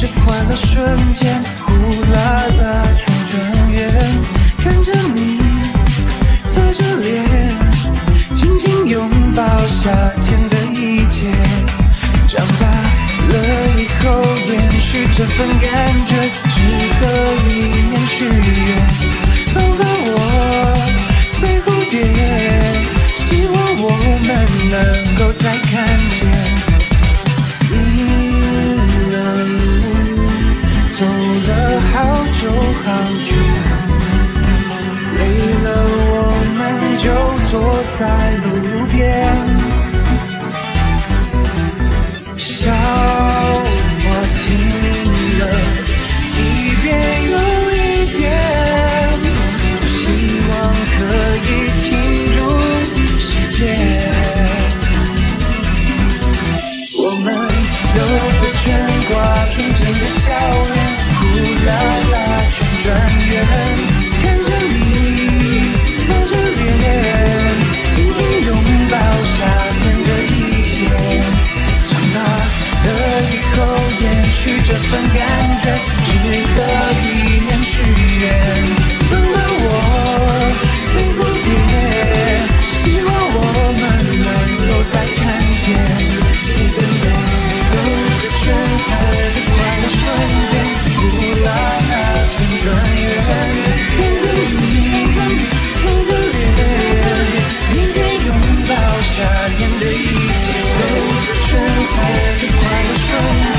这快乐瞬间，呼啦啦转转圆，看着你侧着脸，紧紧拥抱夏天的一切。长大了以后，延续这份感觉，只和一面许愿，走了好久好远，累了我们就坐在路边。Take my show.